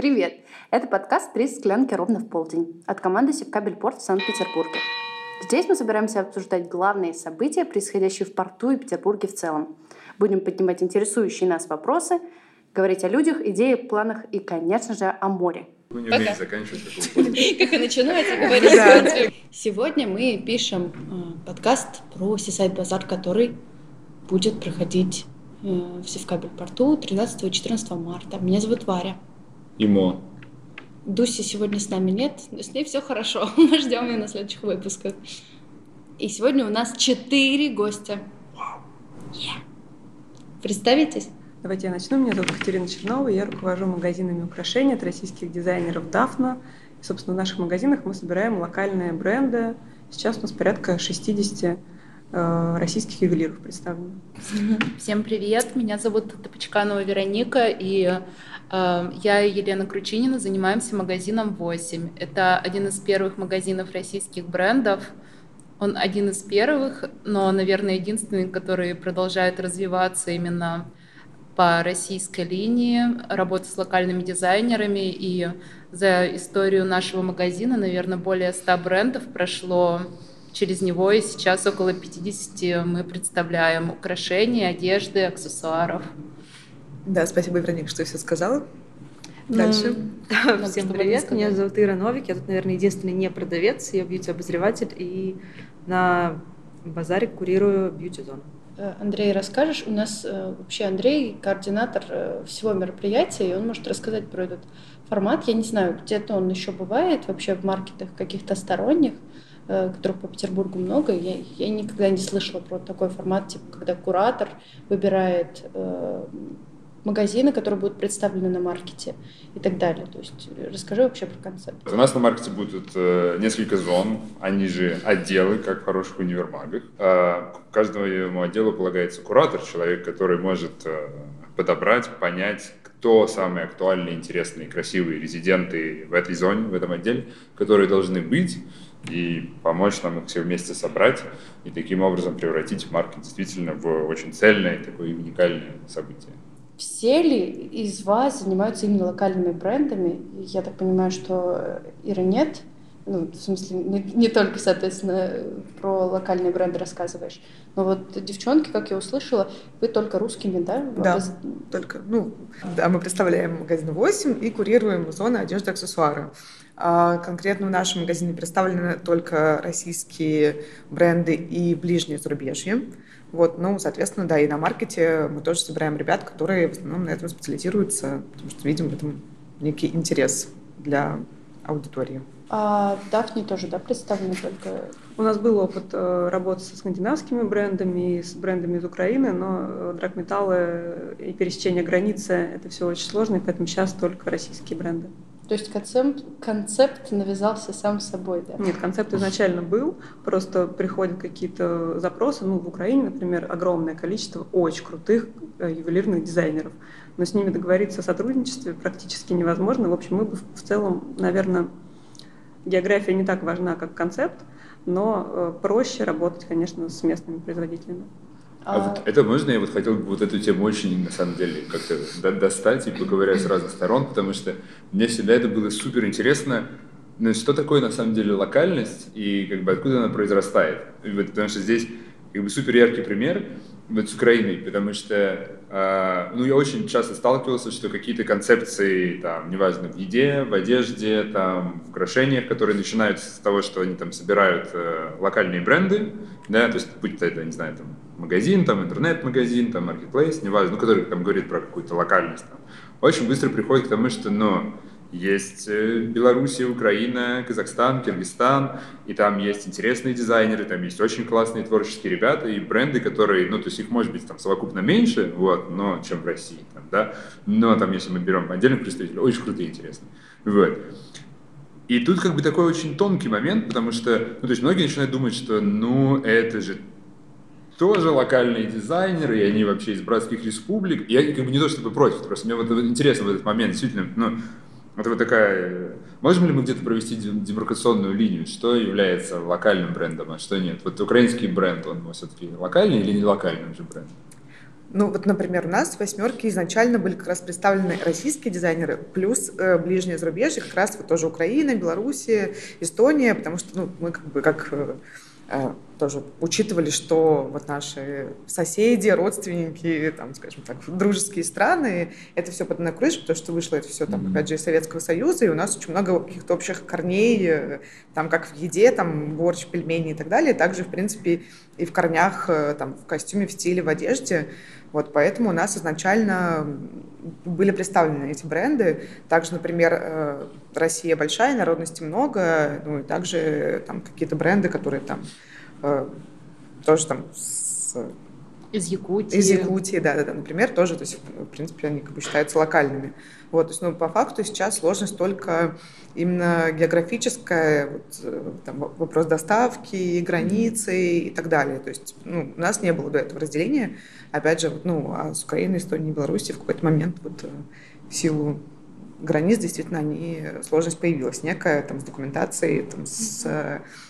Привет! Это подкаст «Три склянки ровно в полдень» от команды Севкабельпорт в Санкт-Петербурге. Здесь мы собираемся обсуждать главные события, происходящие в порту и Петербурге в целом. Будем поднимать интересующие нас вопросы, говорить о людях, идеях, планах и, конечно же, о море. Вы не умеете заканчивать такого Как и начинается говорить. Сегодня мы пишем э, подкаст про Сисайд Базар, который будет проходить э, в Севкабель-порту 13 и 14 марта. Меня зовут Варя. ИМО. Дуси сегодня с нами нет, но с ней все хорошо. Мы ждем ее на следующих выпусках. И сегодня у нас четыре гостя. Yeah. Представитесь? Давайте я начну. Меня зовут Катерина Чернова, я руковожу магазинами украшений от российских дизайнеров «Дафна». И, собственно, в наших магазинах мы собираем локальные бренды. Сейчас у нас порядка 60 э, российских ювелиров представлено. Всем привет, меня зовут Топочканова Вероника, и я и Елена Кручинина занимаемся магазином 8. Это один из первых магазинов российских брендов. Он один из первых, но, наверное, единственный, который продолжает развиваться именно по российской линии, работа с локальными дизайнерами. И за историю нашего магазина, наверное, более 100 брендов прошло через него, и сейчас около 50 мы представляем украшения, одежды, аксессуаров. Да, спасибо, Вероника, что все сказала. Дальше. Ну, Всем привет, меня зовут Ира Новик, я тут, наверное, единственный не продавец, я бьюти-обозреватель, и на базаре курирую бьюти-зону. Э, Андрей, расскажешь? У нас э, вообще Андрей координатор э, всего мероприятия, и он может рассказать про этот формат. Я не знаю, где-то он еще бывает вообще в маркетах каких-то сторонних, которых по Петербургу много. Я, я никогда не слышала про такой формат, типа, когда куратор выбирает магазины, которые будут представлены на маркете и так далее. То есть расскажи вообще про концепт. У нас на маркете будет э, несколько зон, они же отделы, как в хороших универмагах. Э, каждому отделу полагается куратор, человек, который может э, подобрать, понять, кто самые актуальные, интересные, красивые резиденты в этой зоне, в этом отделе, которые должны быть, и помочь нам их все вместе собрать и таким образом превратить маркет действительно в очень цельное такое уникальное событие. Все ли из вас занимаются именно локальными брендами? Я так понимаю, что Ира нет. Ну, в смысле, не, не только, соответственно, про локальные бренды рассказываешь. Но вот девчонки, как я услышала, вы только русскими, да? Да, вы... только, ну, да, мы представляем магазин 8 и курируем зоны одежды аксессуары. А конкретно в нашем магазине представлены только российские бренды и ближнее зарубежье. Вот, ну, соответственно, да, и на маркете мы тоже собираем ребят, которые в основном на этом специализируются, потому что видим в этом некий интерес для аудитории. А Дафни тоже, да, представлены только? У нас был опыт э, работы со скандинавскими брендами, с брендами из Украины, но э, драгметаллы и пересечение границы – это все очень сложно, и поэтому сейчас только российские бренды. То есть концепт, концепт навязался сам собой, да? Нет, концепт изначально был, просто приходят какие-то запросы. Ну, в Украине, например, огромное количество очень крутых э, ювелирных дизайнеров. Но с ними договориться о сотрудничестве практически невозможно. В общем, мы бы в целом, наверное, география не так важна, как концепт, но э, проще работать, конечно, с местными производителями. А, а вот это можно, я вот хотел бы вот эту тему очень, на самом деле, как-то достать и поговорить с разных сторон, потому что мне всегда это было супер интересно, ну, что такое на самом деле локальность и как бы откуда она произрастает. И вот, потому что здесь как бы супер яркий пример вот с Украиной, потому что э, ну, я очень часто сталкивался, что какие-то концепции, там, неважно, в еде, в одежде, там, в украшениях, которые начинаются с того, что они там собирают э, локальные бренды, да, то есть будь это, не знаю, там, магазин, там, интернет-магазин, там, маркетплейс, неважно, ну, который там говорит про какую-то локальность, там, очень быстро приходит к тому, что, ну, есть э, Белоруссия, Украина, Казахстан, Киргизстан, и там есть интересные дизайнеры, там есть очень классные творческие ребята и бренды, которые, ну, то есть их может быть там совокупно меньше, вот, но, чем в России, там, да, но там, если мы берем отдельных представителей, очень крутые и интересные, вот. И тут как бы такой очень тонкий момент, потому что, ну, то есть многие начинают думать, что, ну, это же тоже локальные дизайнеры, и они вообще из братских республик. Я как бы не то чтобы против, просто мне вот интересно в этот момент, действительно, ну, это вот такая... Можем ли мы где-то провести демаркационную линию? Что является локальным брендом, а что нет? Вот украинский бренд, он все-таки локальный или не локальный уже бренд? Ну, вот, например, у нас в восьмерке изначально были как раз представлены российские дизайнеры, плюс э, ближнее зарубежье, как раз вот тоже Украина, Белоруссия, Эстония, потому что ну, мы как бы как Э, тоже учитывали, что вот наши соседи, родственники, там, скажем так, дружеские страны, это все под одной крышей, потому что вышло это все, там, опять же, из Советского Союза, и у нас очень много каких-то общих корней, э, там, как в еде, там, борщ, пельмени и так далее, также, в принципе, и в корнях, э, там, в костюме, в стиле, в одежде, вот, поэтому у нас изначально были представлены эти бренды. Также, например, Россия большая, народности много, ну и также там какие-то бренды, которые там э, тоже там с... Из Якутии. Из Якутии, да, да, да, например, тоже, то есть, в принципе, они как бы считаются локальными. Вот, то есть, ну, по факту сейчас сложность только именно географическая, вот, э, там, вопрос доставки, границы и так далее. То есть, ну, у нас не было до этого разделения. Опять же, вот, ну, а с Украиной, Эстонией, Белоруссией в какой-то момент вот э, в силу границ действительно они, сложность появилась некая там, с документацией, там, с,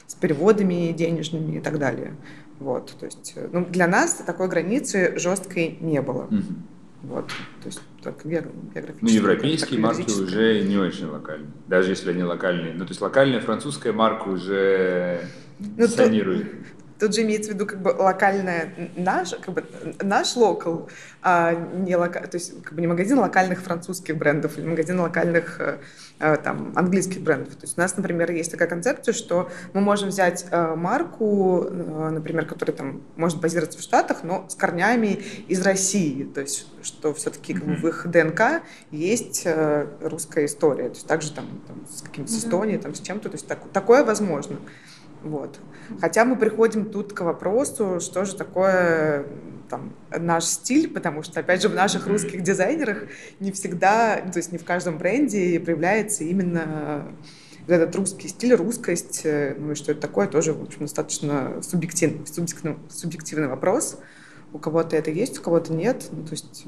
с переводами денежными и так далее. Вот, то есть, ну, для нас такой границы жесткой не было. Угу. Вот, то есть только географически. Ну, европейские марки уже не очень локальные, даже если они локальные. Ну, то есть локальная французская марка уже ну. То, Тут же имеется в виду как бы локальная наш, как бы наш локал, а не лока, то есть как бы не магазин локальных французских брендов или магазин локальных э, э, там английских брендов. То есть у нас, например, есть такая концепция, что мы можем взять э, марку, например, которая там может базироваться в Штатах, но с корнями из России. То есть что все-таки как бы, в их ДНК есть русская история. То есть также там, там с каким-то с Эстонией, там с чем-то. То есть так, такое возможно. Вот. Хотя мы приходим тут к вопросу, что же такое там, наш стиль, потому что, опять же, в наших русских дизайнерах не всегда, то есть не в каждом бренде проявляется именно этот русский стиль, русскость, ну и что это такое, тоже, в общем, достаточно субъективный, субъективный, субъективный вопрос. У кого-то это есть, у кого-то нет. Ну, то есть,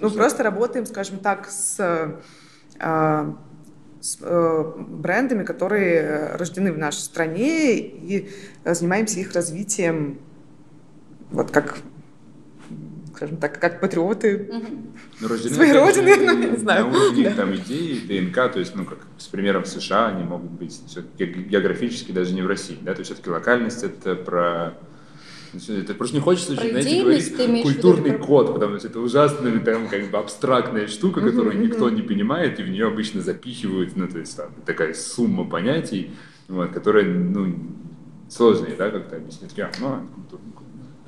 ну, просто работаем, скажем так, с а, с э, брендами, которые рождены в нашей стране, и занимаемся их развитием, вот как скажем так, как патриоты ну, рождены, своей родины, ну, не знаю. На уровне да. там идеи, ДНК, то есть, ну, как с примером США, они могут быть географически даже не в России, да, то есть все-таки локальность это про это просто не хочется, Про знаете, говорить культурный код, потому что это ужасная там как бы абстрактная штука, которую никто не понимает, и в нее обычно запихивают, ну, то есть там такая сумма понятий, вот, которая, ну, сложные, да, как-то объяснить. А, ну, культурный код.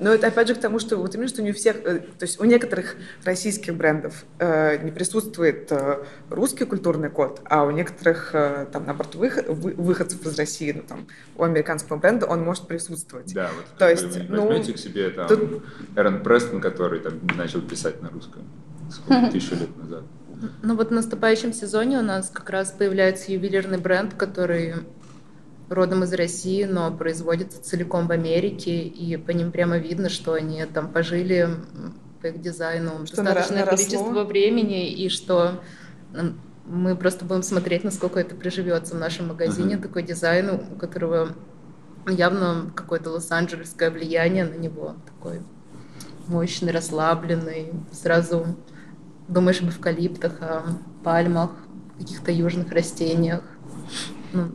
Но это опять же к тому, что вот именно что не у всех, э, то есть у некоторых российских брендов э, не присутствует э, русский культурный код, а у некоторых э, там наоборот выход, вы, выходцев из России, ну там у американского бренда он может присутствовать. Да, вот то есть вы ну, возьмете к себе там тут... Эрон Престон, который там начал писать на русском сколько тысячу лет назад. Ну вот в наступающем сезоне у нас как раз появляется ювелирный бренд, который родом из России, но производится целиком в Америке, и по ним прямо видно, что они там пожили по их дизайну что достаточное наросло. количество времени, и что мы просто будем смотреть, насколько это приживется в нашем магазине, uh-huh. такой дизайн, у которого явно какое-то лос-анджелесское влияние на него, такой мощный, расслабленный, сразу думаешь об эвкалиптах, о пальмах, каких-то южных растениях. Ну,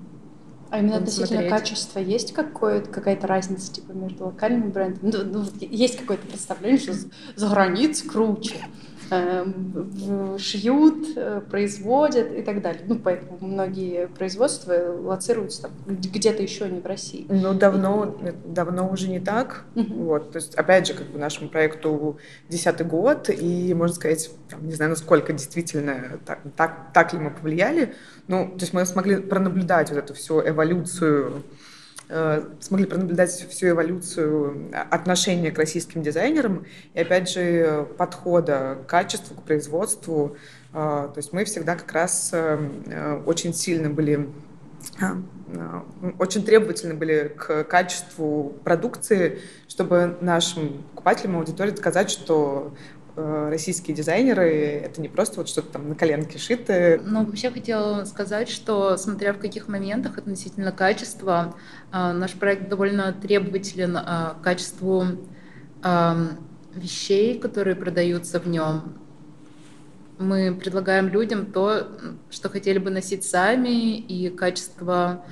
а именно относительно смотреть. качества есть какая-то разница типа между локальными брендами? Ну, ну, есть какое-то представление, что за границей круче. Эм, шьют, э, производят и так далее. Ну, поэтому многие производства лоцируются там где-то еще не в России. Ну, давно, давно уже не так. Uh-huh. Вот, то есть, опять же, как бы нашему проекту десятый год, и, можно сказать, там, не знаю, насколько действительно так, так, так ли мы повлияли, ну, то есть мы смогли пронаблюдать вот эту всю эволюцию Э, смогли пронаблюдать всю эволюцию отношения к российским дизайнерам и, опять же, подхода к качеству, к производству. Э, то есть мы всегда как раз э, очень сильно были очень требовательны были к качеству продукции, чтобы нашим покупателям, аудитории доказать, что Э, российские дизайнеры, это не просто вот что-то там на коленке шитое. Ну, вообще хотела сказать, что смотря в каких моментах относительно качества, э, наш проект довольно требователен э, к качеству вещей, которые продаются в нем. Мы предлагаем людям то, что хотели бы носить сами, и качество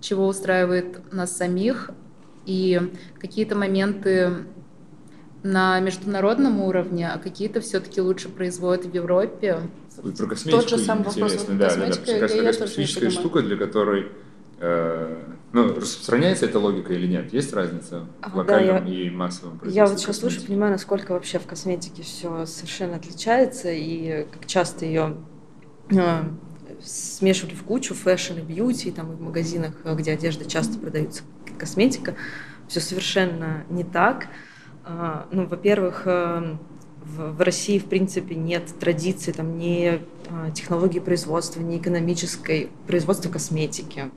чего устраивает нас самих, и какие-то моменты на международном уровне, а какие-то все-таки лучше производят в Европе. Про косметику Тот же самый вопрос. Да, да, да. Раз специфическая штука, для которой э, ну, распространяется эта логика или нет? Есть разница в локальном да, я, и массовом производстве? Я вот сейчас слушаю, понимаю, насколько вообще в косметике все совершенно отличается, и как часто ее э, смешивали в кучу fashion и beauty, там и в магазинах, где одежда часто продается косметика. Все совершенно не так. А, ну, во-первых, э, в России, в принципе, нет традиции там, ни а, технологии производства, ни экономической производства косметики,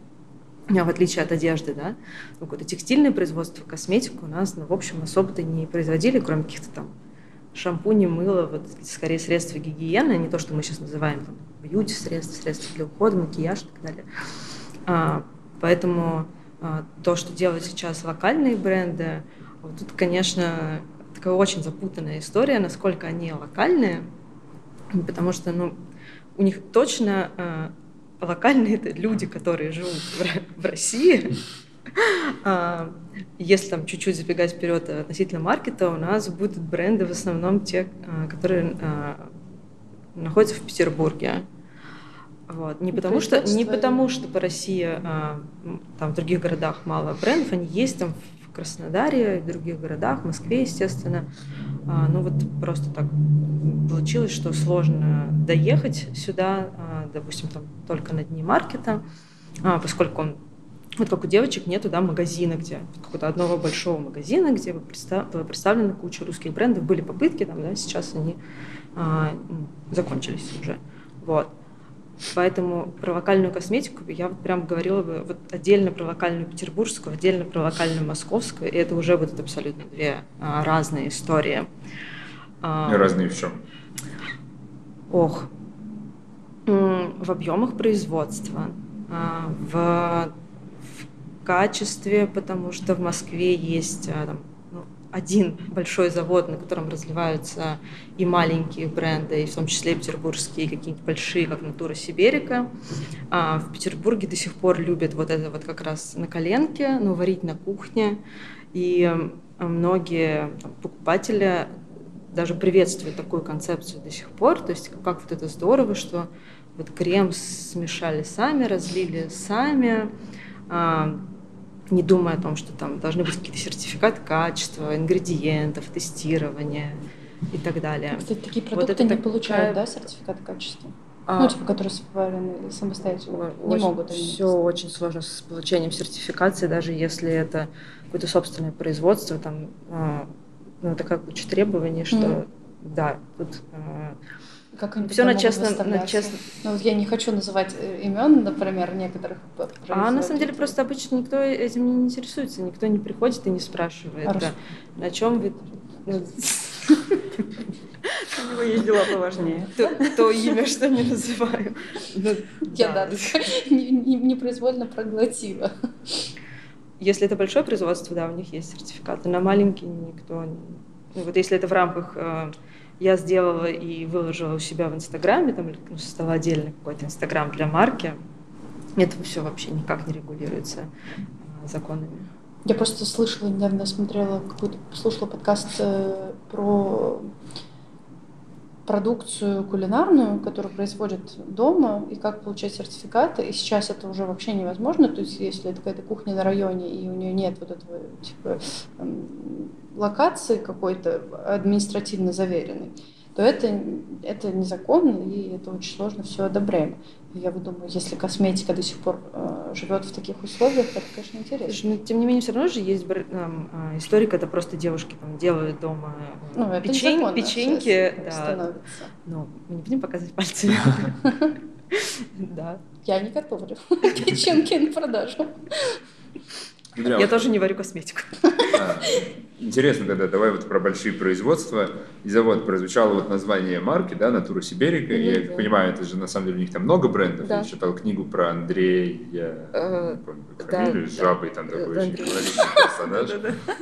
в отличие от одежды, да. Ну, какое-то текстильное производство, косметику у нас, ну, в общем, особо-то не производили, кроме каких-то там шампуней, мыла, вот скорее средства гигиены, не то, что мы сейчас называем там, бьюти средства, средства для ухода, макияж и так далее. А, поэтому а, то, что делают сейчас локальные бренды, вот тут, конечно, такая очень запутанная история, насколько они локальные, потому что, ну, у них точно э, локальные это люди, которые живут в, в России. А, если там чуть-чуть забегать вперед относительно маркета, у нас будут бренды в основном те, а, которые а, находятся в Петербурге. Вот. Не, потому что, не потому, что по России а, там в других городах мало брендов, они есть там Краснодаре, в других городах, в Москве, естественно. А, ну вот просто так получилось, что сложно доехать сюда, а, допустим, там только на дни маркета, а, поскольку он вот как у девочек нету да, магазина, где какого-то одного большого магазина, где бы представлена куча русских брендов. Были попытки, там, да, сейчас они а, закончились уже. Вот. Поэтому про локальную косметику я вот прям говорила бы вот отдельно про локальную петербургскую, отдельно про локальную московскую, и это уже будут абсолютно две а, разные истории. А, разные в чем? Ох, в объемах производства, а, в, в качестве, потому что в Москве есть а, там, один большой завод, на котором разливаются и маленькие бренды, и в том числе и петербургские, какие-нибудь большие, как Натура Сиберика. А в Петербурге до сих пор любят вот это вот как раз на коленке, ну, варить на кухне. И многие там, покупатели даже приветствуют такую концепцию до сих пор. То есть как вот это здорово, что вот крем смешали сами, разлили сами, а, не думая о том, что там должны быть какие-то сертификаты качества, ингредиентов, тестирования и так далее. Кстати, такие продукты вот это не такая... получают, да, сертификат качества? А, ну, типа, которые сварены самостоятельно, очень, не могут. Они все очень сложно с получением сертификации, даже если это какое-то собственное производство, там, а, ну, такая куча требований, что, mm. да, тут а, как они Все на честном, на честном. Ну, вот я не хочу называть э, имен, например, некоторых А на самом деле просто обычно никто этим не интересуется, никто не приходит и не спрашивает, да, на чем вы... Ну, У него есть дела поважнее. То, имя, что не называю. Ну, я, да, непроизвольно проглотила. Если это большое производство, да, у них есть сертификаты. На маленькие никто... Ну, вот если это в рамках э, я сделала и выложила у себя в Инстаграме, там ну, создала отдельный какой-то Инстаграм для марки. Это все вообще никак не регулируется а, законами. Я просто слышала, недавно смотрела какой-то, слушала подкаст э, про продукцию кулинарную, которую производят дома, и как получать сертификаты. И сейчас это уже вообще невозможно. То есть, если это какая-то кухня на районе, и у нее нет вот этого типа локации какой-то административно заверенной, то это, это незаконно, и это очень сложно все одобряемо. Я вот думаю, если косметика до сих пор э, живет в таких условиях, это, конечно, интересно. Но, тем не менее, все равно же есть э, история, когда просто девушки там делают дома ну, печень, печеньки. Да. Становится. Ну, мы не будем показывать пальцами. Да. Я не готовлю печеньки на продажу. Я тоже не варю косметику. интересно тогда, давай вот про большие производства. И завод прозвучало вот название марки, да, Натура Сиберика. Мгм, я да. как понимаю, это же на самом деле у них там много брендов. Да. Я читал книгу про Андрея, я Э, не помню, как да, фамилию, с да. жабой там такой Э, очень колоритный персонаж.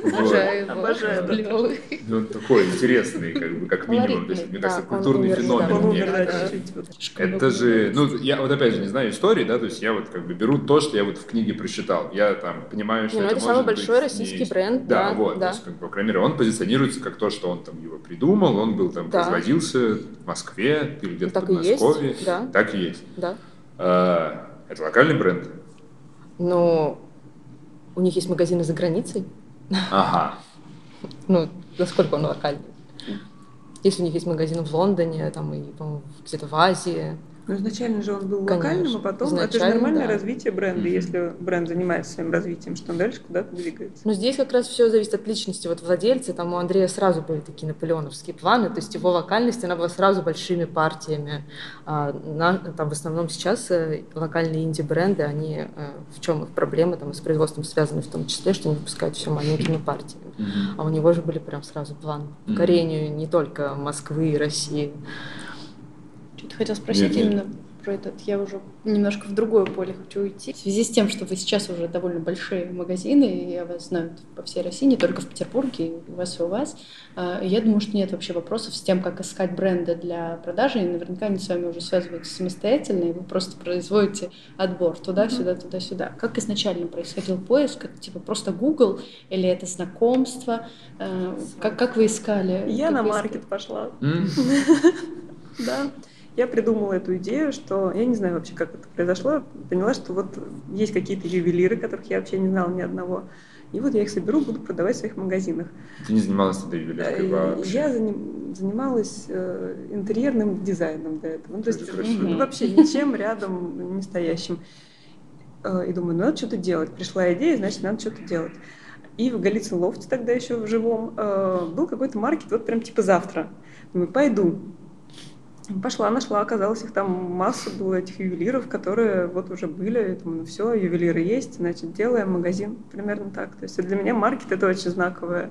Обожаю его. Обожаю, да. Ну, он такой интересный, как бы, как минимум. То есть, мне кажется, да, культурный феномен. да, да. вот. Это же, ну, я вот опять же не знаю истории, да, то есть я вот как бы беру то, что я вот в книге прочитал. Я там понимаю, что Не, ну это это самый может быть большой российский бренд, Да, да, вот, да. Как бы, по крайней мере, он позиционируется как то, что он там его придумал, он был там, Да. производился в Москве или где-то Так в и есть, Подмосковье. да. Так и есть. Да. А, это локальный бренд? Но у них есть магазины за границей. Ага. Ну, насколько он локальный? Если у них есть магазин в Лондоне, там и, по-моему, где-то в Азии. Ну, изначально же он был Конечно. локальным, а потом это же Изначально, нормальное да. развитие бренда. Если бренд занимается своим развитием, что он дальше куда-то двигается. Но здесь как раз все зависит от личности вот владельца. Там у Андрея сразу были такие наполеоновские планы, то есть его локальность, она была сразу большими партиями. А на- там в основном сейчас э, локальные инди-бренды, они, э, в чем их проблема, там, с производством связаны в том числе, что они выпускают все маленькими партиями. А у него же были прям сразу планы по Мгм. покорению не только Москвы и России. Что-то хотел спросить Нет, нет. именно про этот. Я уже немножко в другое поле хочу уйти. В связи с тем, что вы сейчас уже довольно большие магазины, и я вас знаю по всей России, не только в Петербурге, и у вас и у вас, а, я думаю, что нет вообще вопросов с тем, как искать бренды для продажи, и наверняка они с вами уже связываются самостоятельно, и вы просто производите отбор туда-сюда, туда-сюда. Как изначально происходил поиск? Это типа просто Google или это знакомство? А, Как, как вы искали? Я Как на маркет пошла. Да. Я придумала эту идею, что я не знаю вообще, как это произошло. Поняла, что вот есть какие-то ювелиры, которых я вообще не знала ни одного. И вот я их соберу, буду продавать в своих магазинах. Ты не занималась тогда ювелиркой Э, вообще? Я заним- занималась э, интерьерным дизайном до этого. Ну, то есть ну, вообще ничем рядом не стоящим. Э, И думаю, ну надо что-то делать. Пришла идея, значит, надо что-то делать. И в Голицын лофте тогда еще в живом э, был какой-то маркет, вот прям типа завтра. Думаю, пойду. Пошла, нашла, оказалось, их там масса было этих ювелиров, которые вот уже были. Я думаю, ну все, ювелиры есть, значит, делаем магазин. Примерно так. То есть для меня маркет это очень знаковая э,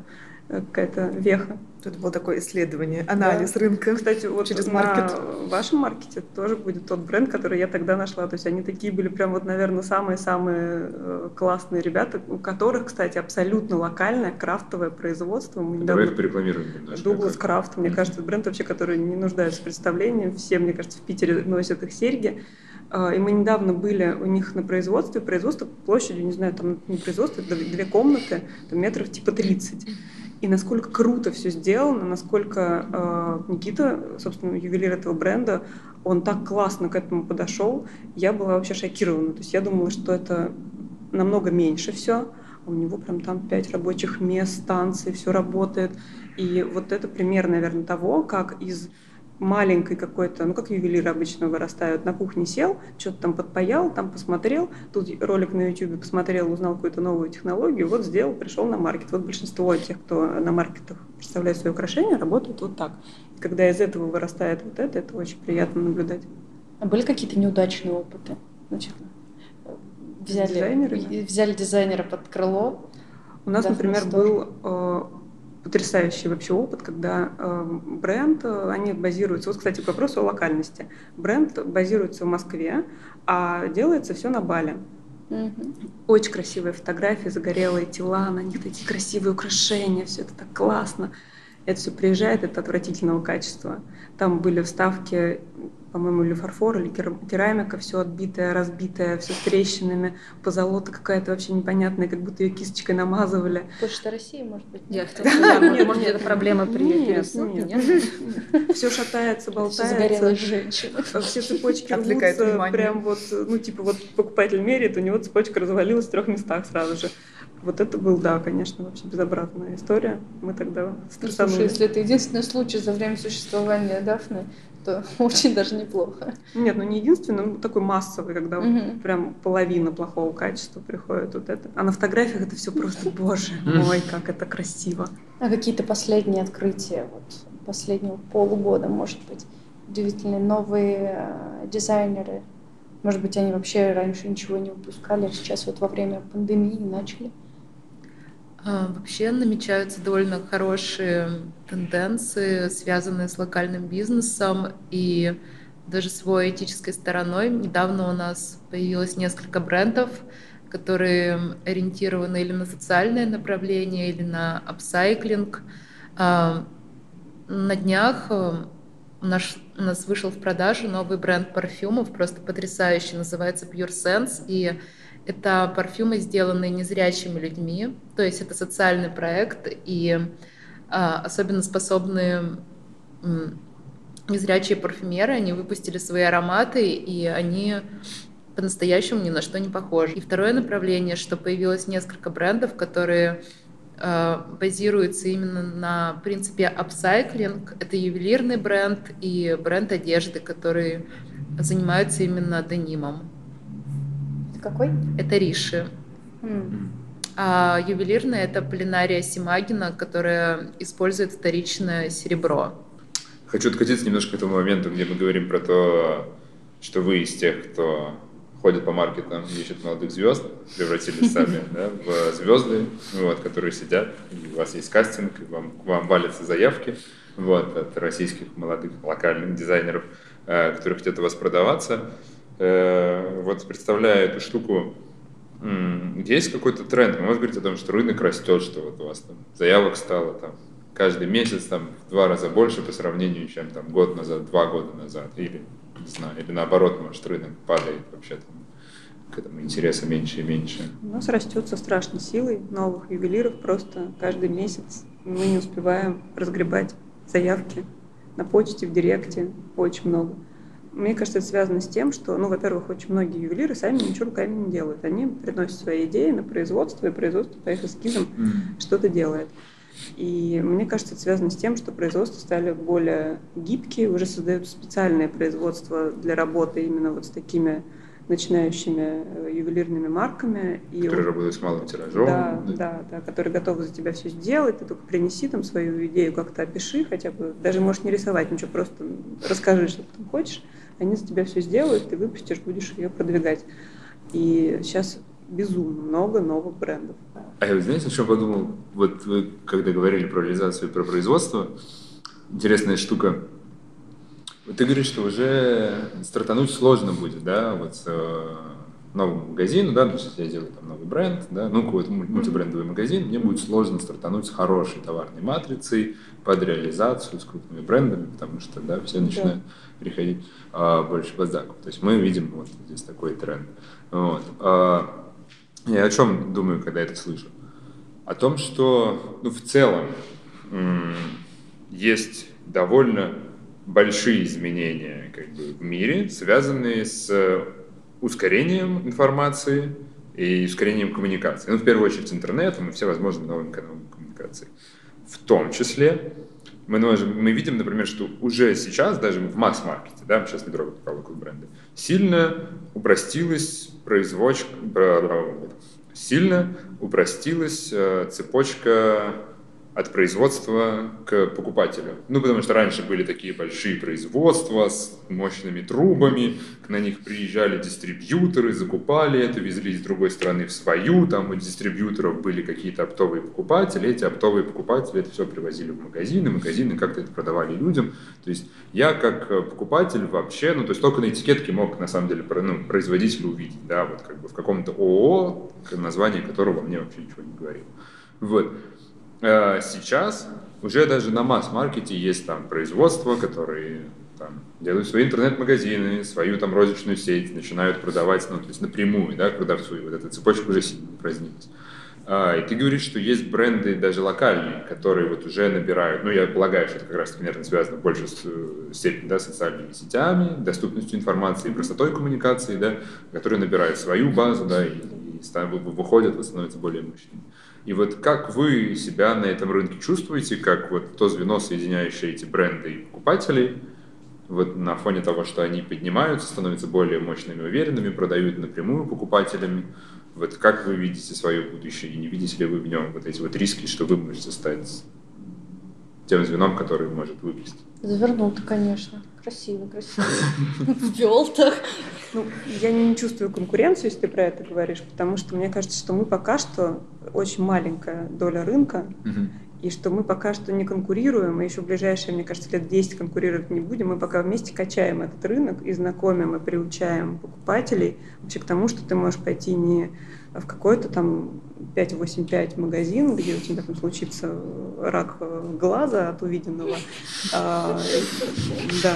какая-то веха. Тут было такое исследование, анализ рынка. Кстати, вот Через на маркет. вашем маркете тоже будет тот бренд, который я тогда нашла. То есть они такие были прям вот, наверное, самые-самые э, классные ребята, у которых, кстати, абсолютно локальное крафтовое производство. Мы Давай их недавно- порекламируем немножко. Дуглас Как- Крафт, мне кажется, бренд вообще, который не нуждается в представлении. Все, мне кажется, в Питере носят их серьги. А, И мы недавно были у них на производстве. Производство площадью, не знаю, там не производство, это две комнаты, там метров типа 30. И насколько круто все сделано, насколько э, Никита, собственно, ювелир этого бренда, он так классно к этому подошел, я была вообще шокирована. То есть я думала, что это намного меньше все, а у него прям там пять рабочих мест, станций, все работает. И вот это пример, наверное, того, как из маленькой какой-то, ну как ювелиры обычно вырастают, на кухне сел, что-то там подпаял, там посмотрел, тут ролик на YouTube посмотрел, узнал какую-то новую технологию, вот сделал, пришел на маркет. Вот большинство тех, кто на маркетах представляет свои украшения, работают вот так. И когда из этого вырастает вот это, это очень приятно наблюдать. А были какие-то неудачные опыты? Значит, взяли, взяли дизайнера под крыло. У нас, Да, например, был э, потрясающий вообще опыт, когда э, бренд, э, они базируются, вот, кстати, к вопросу о локальности. Бренд базируется в Москве, а делается все на Бали. Мгм. Очень красивые фотографии, загорелые тела, на них такие красивые украшения, все это так классно. Это все приезжает, это отвратительного качества. Там были вставки, по-моему, или фарфор, или кер- керамика, все отбитое, разбитое, все с трещинами, позолота какая-то вообще непонятная, как будто ее кисточкой намазывали. Почта России, может быть? Я нет? хотела сказать, Нет, может, это проблема при? Все шатается, болтается. Все цепочки рвутся, прям вот, ну, типа, вот покупатель меряет, у него цепочка развалилась в трех местах сразу же. Вот это был, да, конечно, вообще безобразная история. Мы тогда Ну, стрессанули. слушай, если это единственный случай за время существования Дафны, то очень даже неплохо. Нет, ну не единственный, но такой массовый, когда Мгм. прям половина плохого качества приходит вот это. А на фотографиях это все просто, боже мой, как это красиво. А какие-то последние открытия вот, последнего полугода, может быть, удивительные новые э, дизайнеры? Может быть, они вообще раньше ничего не выпускали, а сейчас вот во время пандемии начали? А, вообще намечаются довольно хорошие тенденции, связанные с локальным бизнесом и даже свой этической стороной. Недавно у нас появилось несколько брендов, которые ориентированы или на социальное направление, или на апсайклинг. А, на днях э, у нас, у нас вышел в продажу новый бренд парфюмов, просто потрясающий, называется Pure Sense, и это парфюмы, сделанные незрячими людьми, то есть это социальный проект, и а, особенно способные незрячие парфюмеры, они выпустили свои ароматы, и они по-настоящему ни на что не похожи. И второе направление, что появилось несколько брендов, которые э, базируются именно на принципе апсайклинг. Это ювелирный бренд и бренд одежды, который занимаются именно денимом. Какой? Это Риши. Mm. А ювелирная это полинария Симагина, которая использует вторичное серебро. Хочу откатиться немножко к этому моменту, где мы говорим про то, что вы из тех, кто ходит по маркетам ищет молодых звезд, превратились сами да, в звезды, вот, которые сидят, и у вас есть кастинг, и вам, к вам валятся заявки вот, от российских молодых локальных дизайнеров, э, которые хотят у вас продаваться. Э, вот представляя эту штуку, есть какой-то тренд? Вы можете говорить о том, что рынок растет, что вот у вас там заявок стало там каждый месяц там в два раза больше по сравнению, чем там год назад, два года назад, или не знаю, или наоборот, может рынок падает вообще там к этому интереса меньше и меньше. У нас растет со страшной силой новых ювелиров, просто каждый месяц мы не успеваем разгребать заявки на почте, в директе, очень много. Мне кажется, это связано с тем, что, ну, во-первых, очень многие ювелиры сами ничего руками не делают. Они приносят свои идеи на производство, и производство по их эскизам mm. что-то делает. И мне кажется, это связано с тем, что производства стали более гибкие, уже создают специальное производство для работы именно вот с такими начинающими э, ювелирными марками. Которые и работают с малым тиражом. Да, да, да, да, которые готовы за тебя все сделать, ты только принеси там свою идею, как-то опиши хотя бы, даже можешь не рисовать ничего, просто расскажи, что ты там хочешь, они за тебя все сделают, ты выпустишь, будешь ее продвигать. И сейчас безумно много новых брендов. А я, знаете, о чем подумал? Вот вы, когда говорили про реализацию и про производство, интересная штука. Вот ты говоришь, что уже стартануть сложно будет, да, вот с э, новым магазином, да, то есть если я делаю там новый бренд, да, ну какой-то мультибрендовый магазин, мне будет сложно стартануть с хорошей товарной матрицей под реализацию, с крупными брендами, потому что, да, все начинают да. переходить а, больше по заку. То есть мы видим вот здесь такой тренд. Вот. А, я о чем думаю, когда это слышу? О том, что ну, в целом есть довольно большие изменения как бы, в мире, связанные с ускорением информации и ускорением коммуникации. Ну, в первую очередь, интернетом и все возможные новые каналы коммуникации. В том числе мы, мы видим, например, что уже сейчас, даже в масс-маркете, да, сейчас не трогаю пока бренды, сильно упростилась производство, сильно упростилась э, цепочка от производства к покупателю. Ну, потому что раньше были такие большие производства с мощными трубами, на них приезжали дистрибьюторы, закупали это, везли из другой страны в свою, там у дистрибьюторов были какие-то оптовые покупатели, эти оптовые покупатели это все привозили в магазины, магазины как-то это продавали людям. То есть я как э, покупатель вообще, ну, то есть только на этикетке мог, на самом деле, ну, производитель увидеть, да, вот как бы в каком-то ООО, название которого мне вообще ничего не говорило. Вот. Э, сейчас уже даже на масс-маркете есть там производства, которые там, делают свои интернет-магазины, свою там розничную сеть, начинают продавать, ну, то есть напрямую, да, к продавцу, и вот эта цепочка уже сильно разнилась. А, и ты говоришь, что есть бренды даже локальные, которые вот уже набирают, ну, я полагаю, что это как раз, наверное, связано больше с э, степенью, да, социальными сетями, доступностью информации, простотой коммуникации, да, которые набирают свою базу, да, и, выходят, становятся более мощными. И вот как вы себя на этом рынке чувствуете, как вот то звено, соединяющее эти бренды и покупателей, вот на фоне того, что они поднимаются, становятся более мощными, уверенными, продают напрямую покупателям, вот как вы видите свое будущее и не видите ли вы в нем вот эти вот риски, что вы можете стать тем звеном, который может выпустить. Завернул ты, конечно. Красиво, красиво. Ввел так. Ну, я не чувствую конкуренцию, если ты про это говоришь, потому что мне кажется, что мы пока что очень маленькая доля рынка, и что мы пока что не конкурируем, и еще в ближайшие, мне кажется, лет 10 конкурировать не будем. Мы пока вместе качаем этот рынок и знакомим, и приучаем покупателей вообще к тому, что ты можешь пойти не в какой-то там 585 магазин, где у тебя там случится рак глаза от увиденного. А, да.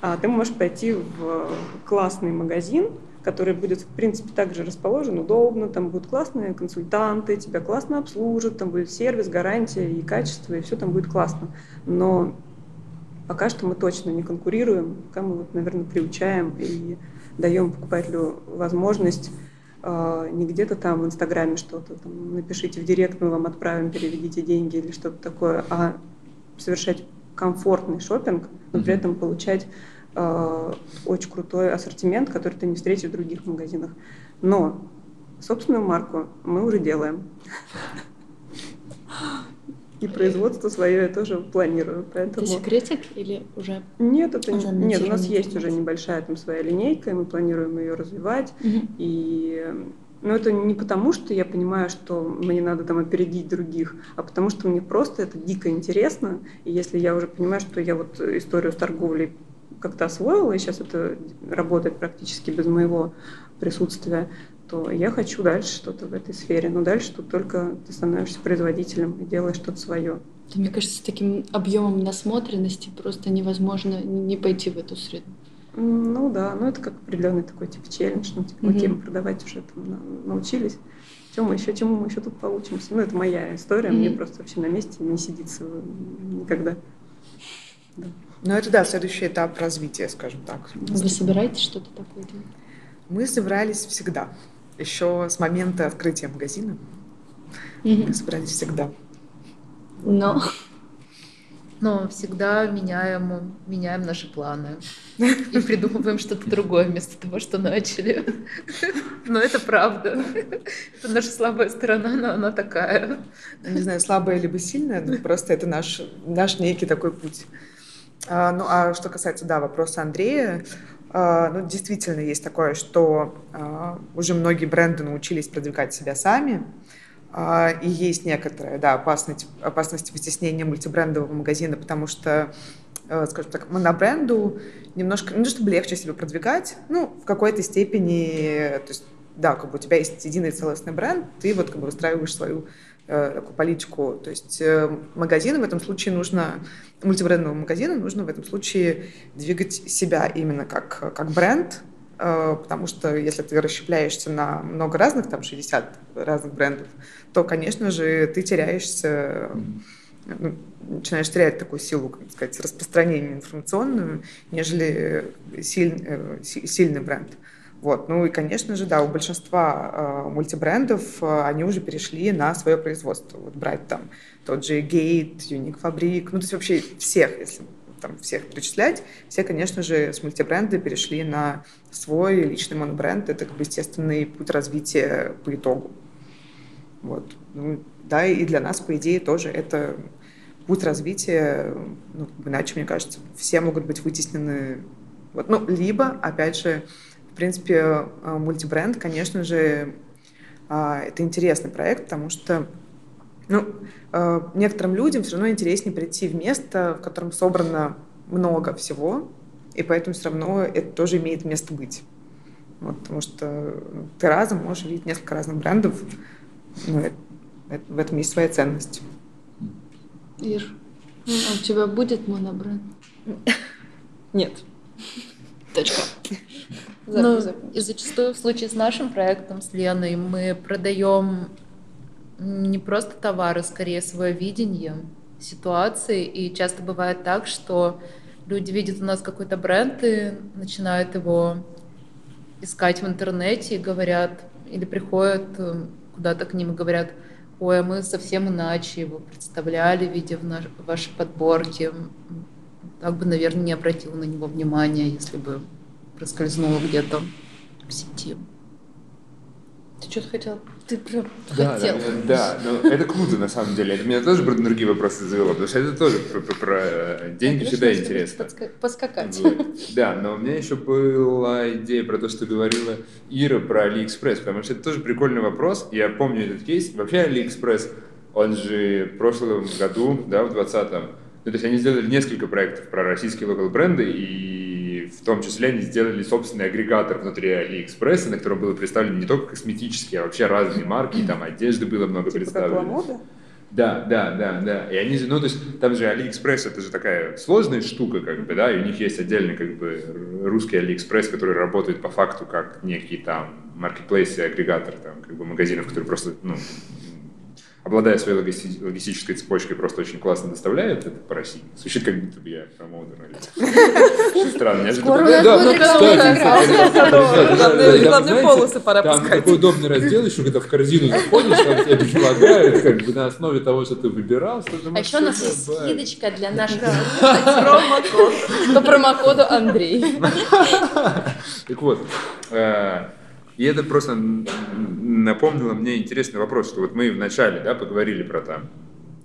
А ты можешь пойти в классный магазин, который будет, в принципе, также расположен удобно, там будут классные консультанты, тебя классно обслужат, там будет сервис, гарантия и качество, и все там будет классно. Но пока что мы точно не конкурируем, пока мы, вот, наверное, приучаем и даем покупателю возможность э, не где-то там в Инстаграме что-то, там, напишите в директ, мы вам отправим, переведите деньги или что-то такое, а совершать комфортный шопинг, но при этом получать э, очень крутой ассортимент, который ты не встретишь в других магазинах. Но собственную марку мы уже делаем. И производство свое я тоже планирую. Поэтому... Это секретик или уже? Нет, это уже нет. У нас есть уже небольшая там своя линейка, и мы планируем ее развивать. Угу. И но это не потому, что я понимаю, что мне надо там опередить других, а потому что мне просто это дико интересно. И если я уже понимаю, что я вот историю с торговлей как-то освоила, и сейчас это работает практически без моего присутствия, то я хочу дальше что-то в этой сфере. Но дальше тут только ты становишься производителем и делаешь что-то свое. Мне кажется, с таким объемом насмотренности просто невозможно не пойти в эту среду. Ну да, ну это как определенный такой тип челлендж, ну типа, окей, мы продавать уже там научились, чем мы еще, чему мы еще тут получимся. Ну это моя история, mm-hmm. мне просто вообще на месте не сидится никогда. Да. Ну это да, следующий этап развития, скажем так. Вы собираетесь что-то такое делать? Мы собирались всегда, еще с момента открытия магазина. Mm-hmm. Мы собирались всегда. Но но всегда меняем, меняем наши планы и придумываем что-то другое вместо того, что начали. Но это правда. Это наша слабая сторона, но она такая. Не знаю, слабая либо сильная, но просто это наш, наш некий такой путь. А, ну, а что касается, да, вопроса Андрея, ну, действительно есть такое, что а, уже многие бренды научились продвигать себя сами, а, и есть некоторая да, опасность, опасность вытеснения мультибрендового магазина, потому что, э, скажем так, монобренду немножко, не то чтобы легче себя продвигать, ну, в какой-то степени, то есть, да, как бы у тебя есть единый целостный бренд, ты вот как бы выстраиваешь свою такую политику. То есть э, магазину в этом случае нужно, мультибрендовому магазину нужно в этом случае двигать себя именно как, как бренд, Э, потому что если ты расщепляешься на много разных, там 60 разных брендов, то, конечно же, ты теряешься, ну, начинаешь терять такую силу, как сказать, распространения информационную, нежели силь, э, сильный бренд. Вот. Ну и, конечно же, да, у большинства э, мультибрендов э, они уже перешли на свое производство. Вот брать там тот же Gate, Unique Fabric, ну то есть вообще всех, если там всех перечислять, все, конечно же, с мультибренда перешли на свой личный монобренд. Это как бы естественный путь развития по итогу. Вот. Ну, да, и для нас, по идее, тоже это путь развития, ну, иначе, мне кажется, все могут быть вытеснены. Вот. Ну, либо, опять же, принципе, э, мультибренд, конечно же, а, это интересный проект, потому что ну, э, некоторым людям все равно интереснее прийти в место, в котором собрано много всего, и поэтому все равно это тоже имеет место быть. Вот, потому что ну, ты разом можешь видеть несколько разных брендов, ну, это, это, в этом есть своя ценность. Ир, а у тебя будет монобренд? Нет. Точка. Ну, и зачастую в случае с нашим проектом, с Леной, мы продаем не просто товары, скорее свое видение ситуации. И часто бывает так, что люди видят у нас какой-то бренд и начинают его искать в интернете и говорят, или приходят э, куда-то к ним и говорят, ой, а мы совсем иначе его представляли, видя в наш, вашей подборке. Так бы, наверное, не обратил на него внимания, если бы проскользнуло где-то в сети. Ты что-то хотела Ты прям Да, хотел. да, да, но это круто на самом деле. Это меня тоже про другие вопросы завело, потому что это тоже про, про- про, деньги всегда интересно. Поскакать. Вот. Да, но у меня еще была идея про то, что говорила Ира про AliExpress, потому что это тоже прикольный вопрос. Я помню этот кейс. Вообще AliExpress, он же в прошлом году, да, в 2020, ну, то есть они сделали несколько проектов про российские локал бренды, и в том числе они сделали собственный агрегатор внутри AliExpress, на котором было представлено не только косметические, а вообще разные марки, там одежды было много Типа представлено. Да, да, да, да. И они же, ну, то есть, там же AliExpress это же такая сложная штука, как бы, да, и у них есть отдельный, как бы, русский AliExpress, который работает по факту как некий там маркетплейс и агрегатор, там, как бы, магазинов, которые просто, ну, обладая своей логисти- логистической цепочкой, просто очень классно доставляют это по России. Звучит, как будто бы я промоутер. или- Странно. нас да, ну, знаете, полосы пора Там пускать. такой удобный раздел еще, когда в корзину заходишь, там тебе предлагают, как бы на основе того, что ты выбирал, А еще у нас есть скидочка для наших слушателей по промокоду Андрей. Так вот, э, и это просто напомнило мне интересный вопрос, что вот мы вначале, да, поговорили про там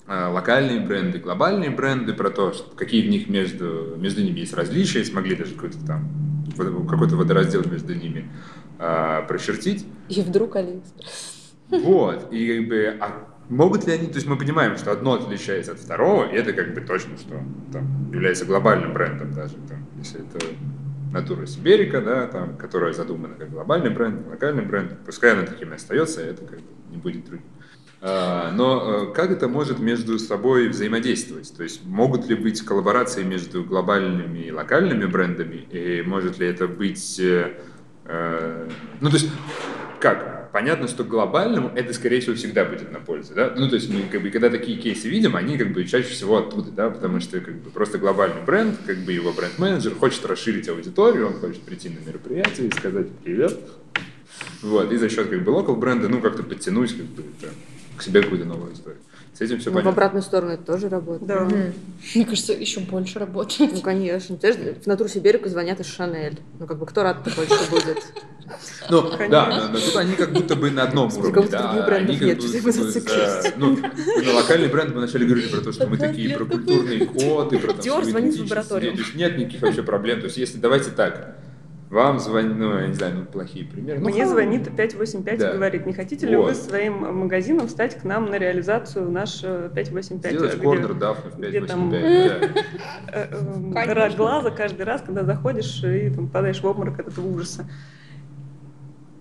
э, локальные бренды, глобальные бренды, про то, что какие в них между, между ними есть различия, смогли даже какой-то там какой-то водораздел между ними э, прочертить. И вдруг Алиэкспресс. Вот, и как бы, а могут ли они, то есть мы понимаем, что одно отличается от второго, и это как бы точно, что там является глобальным брендом даже, там, если это Натура Сиберика, да, там, которая задумана как глобальный бренд, локальный бренд, пускай она таким и остается, это как бы не будет другим. А, Но э, как это может между собой взаимодействовать? То есть могут ли быть коллаборации между глобальными и локальными брендами? И может ли это быть... э, э, Ну, то есть, как? Понятно, что глобальному это, скорее всего, всегда будет на пользу, да? Ну, то есть, мы, как бы, когда такие кейсы видим, они, как бы, чаще всего оттуда, да? Потому что, как бы, просто глобальный бренд, как бы, его бренд-менеджер хочет расширить аудиторию, он хочет прийти на мероприятие и сказать «Привет!» Вот, и за счет, как бы, локал бренда, ну, как-то подтянуть, как бы, это, к себе какую-то новую историю. С этим все Ну, в понятно. обратную сторону это тоже работает. Да. Мне кажется, еще больше работает. Ну, конечно. Ты же в натуру Сибирику звонят из Шанель. Ну, как бы кто рад такой, что будет? Ну, да, но, тут они как будто бы на одном Как уровне, брендов как нет, будто ты зациклишься. за- ну, на локальный бренд мы вначале говорили про то, что мы такие про культурный код и про там, звонит в лабораторию. Нет, нет никаких вообще проблем. То есть если давайте так, вам звонит, ну, я не знаю, ну, плохие примеры. Ну, Мне хам. звонит 585 Да. и говорит, не хотите ли Вот. вы своим магазином встать к нам на реализацию наш э, 585? Сделать где- корнер Дафна в где там- 585, да. э, э, Конечно. рак глаза каждый раз, когда заходишь и там, падаешь в обморок от этого ужаса.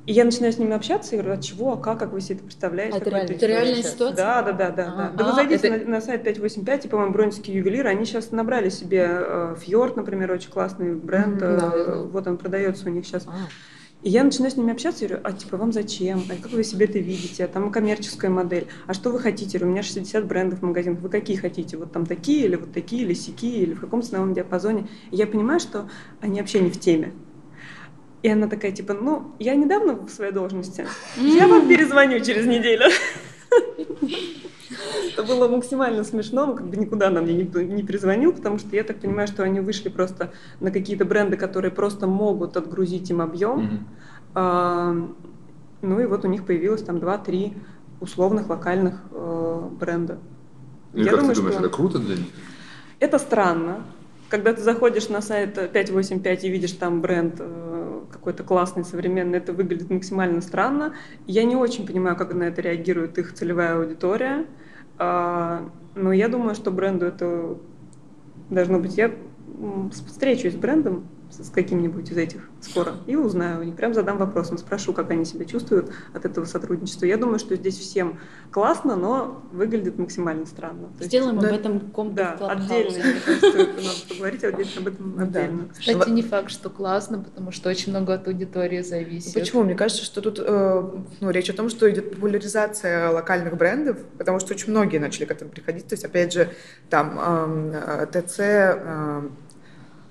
И я начинаю с ними общаться и говорю, от чего, а как, как вы себе это представляете? А это такое реально- Это реальная ситуация? Да, да, да, да. А, да. Да вы а, зайдите это- на, на сайт 585, и, по-моему, бронские ювелиры, они сейчас набрали себе э, Фьорд, например, очень классный бренд. Э, да, вот он продается у них сейчас. А, И я начинаю с ними общаться и говорю, а типа вам зачем? А как вы себе это видите? А там коммерческая модель. А что вы хотите? У меня 60 брендов в магазинах. Вы какие хотите? Вот там такие или вот такие, или сякие, или в каком ценовом диапазоне? И я понимаю, что они вообще не в теме. И она такая, типа, ну, я недавно в своей должности. Я вам перезвоню через неделю. Это было максимально смешно, но как бы никуда нам мне никто не перезвонил, потому что я так понимаю, что они вышли просто на какие-то бренды, которые просто могут отгрузить им объем. А, Ну и вот у них появилось там 2-3 условных локальных э, бренда. И Я как думаю, ты думаешь, что- это круто для них? Это странно. Когда ты заходишь на сайт 585 и видишь там бренд э, какой-то классный, современный, это выглядит максимально странно. Я не очень понимаю, как на это реагирует их целевая аудитория. А, Но я думаю, что бренду это должно быть... Я встречусь с брендом, с каким-нибудь из этих скоро, и узнаю у них. Прям задам вопросом, спрошу, как они себя чувствуют от этого сотрудничества. Я думаю, что здесь всем классно, но выглядит максимально странно. То есть- Сделаем об Да. этом комнату да, в отдельно, надо поговорить об этом отдельно. Кстати, не факт, что классно, потому что очень много от аудитории зависит. Почему? Мне кажется, что тут э, ну, речь о том, что идет популяризация локальных брендов, потому что очень многие начали к этому приходить. То есть, опять же, там эм, э, ТЦ, эм,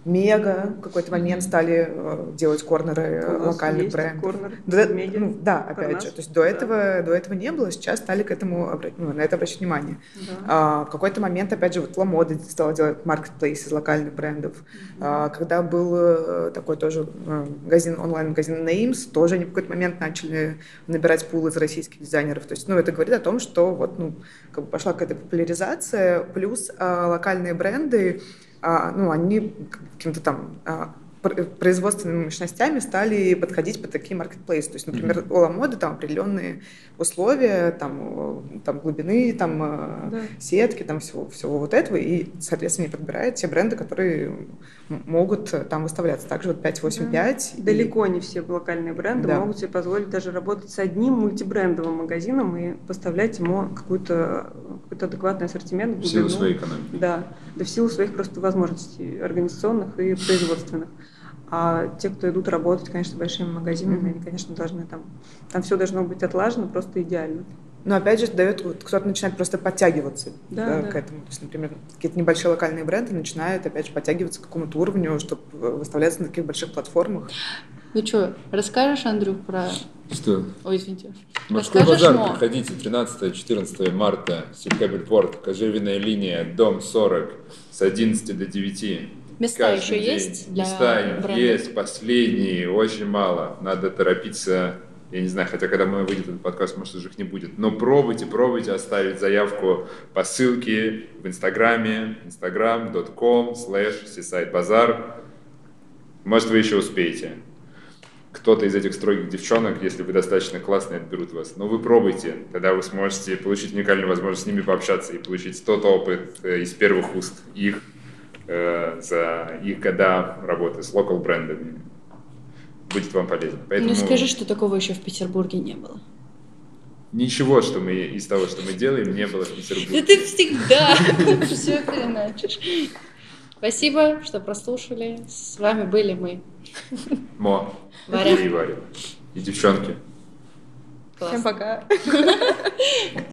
Мега в какой-то момент стали э, делать корнеры У нас локальных есть брендов. корнер Да, в Меге. ну, да, опять Парнас. же. То есть до Да. этого, до этого не было, сейчас стали к этому ну, на это обращать внимание. Да. А, в какой-то момент, опять же, вот Ламода стала делать маркетплейс из локальных брендов. А, когда был э, такой тоже э, магазин, онлайн-магазин Names, тоже они в какой-то момент начали набирать пул из российских дизайнеров. То есть, ну, это говорит о том, что вот, ну, как бы пошла какая-то популяризация, плюс а, локальные бренды, ну, они каким-то там а, производственными мощностями стали подходить под такие маркетплейсы. То есть, например, у Ламоды там определенные условия, там, э, там глубины, там э, Да. сетки, там всего, всего вот этого, и, соответственно, не подбирает те бренды, которые могут э, там выставляться. Также вот 585. и- Далеко не все локальные бренды Да. могут себе позволить даже работать с одним мультибрендовым магазином и поставлять ему какой-то какой адекватный ассортимент. В силу глубину. своей экономики. Да, да в силу своих просто возможностей организационных и производственных. А те, кто идут работать, конечно, большими магазинами, Мгм. они, конечно, должны там... Там все должно быть отлажено просто идеально. Но опять же, дает, вот кто-то начинает просто подтягиваться Да, да, да. к этому. То есть, например, какие-то небольшие локальные бренды начинают, опять же, подтягиваться к какому-то уровню, чтобы выставляться на таких больших платформах. Ну что, расскажешь, Андрюх, про... Что? Ой, извините. Морской Расскажешь, базар, Мо? приходите 13-14 марта, Сибкабельпорт, кожевенная линия, дом 40, с 11 до 9. Места еще день. есть для Места брендов? есть, последние, очень мало. Надо торопиться. Я не знаю, хотя когда мы выйдет этот подкаст, может, уже их не будет. Но пробуйте, пробуйте оставить заявку по ссылке в Инстаграме, instagram.com slash seasidebazaar. Может, вы еще успеете. Кто-то из этих строгих девчонок, если вы достаточно классные, отберут вас. Но вы пробуйте, тогда вы сможете получить уникальную возможность с ними пообщаться и получить тот опыт э, из первых уст их за их года работы с локал брендами. Будет вам полезно. Поэтому Ну скажи, что такого еще в Петербурге не было. ничего, что мы из того, что мы делаем, не было в Петербурге. Да ты всегда все переначишь. Спасибо, что прослушали. С вами были мы. Мо, Варя. и Варя. И девчонки. Класс. Всем пока!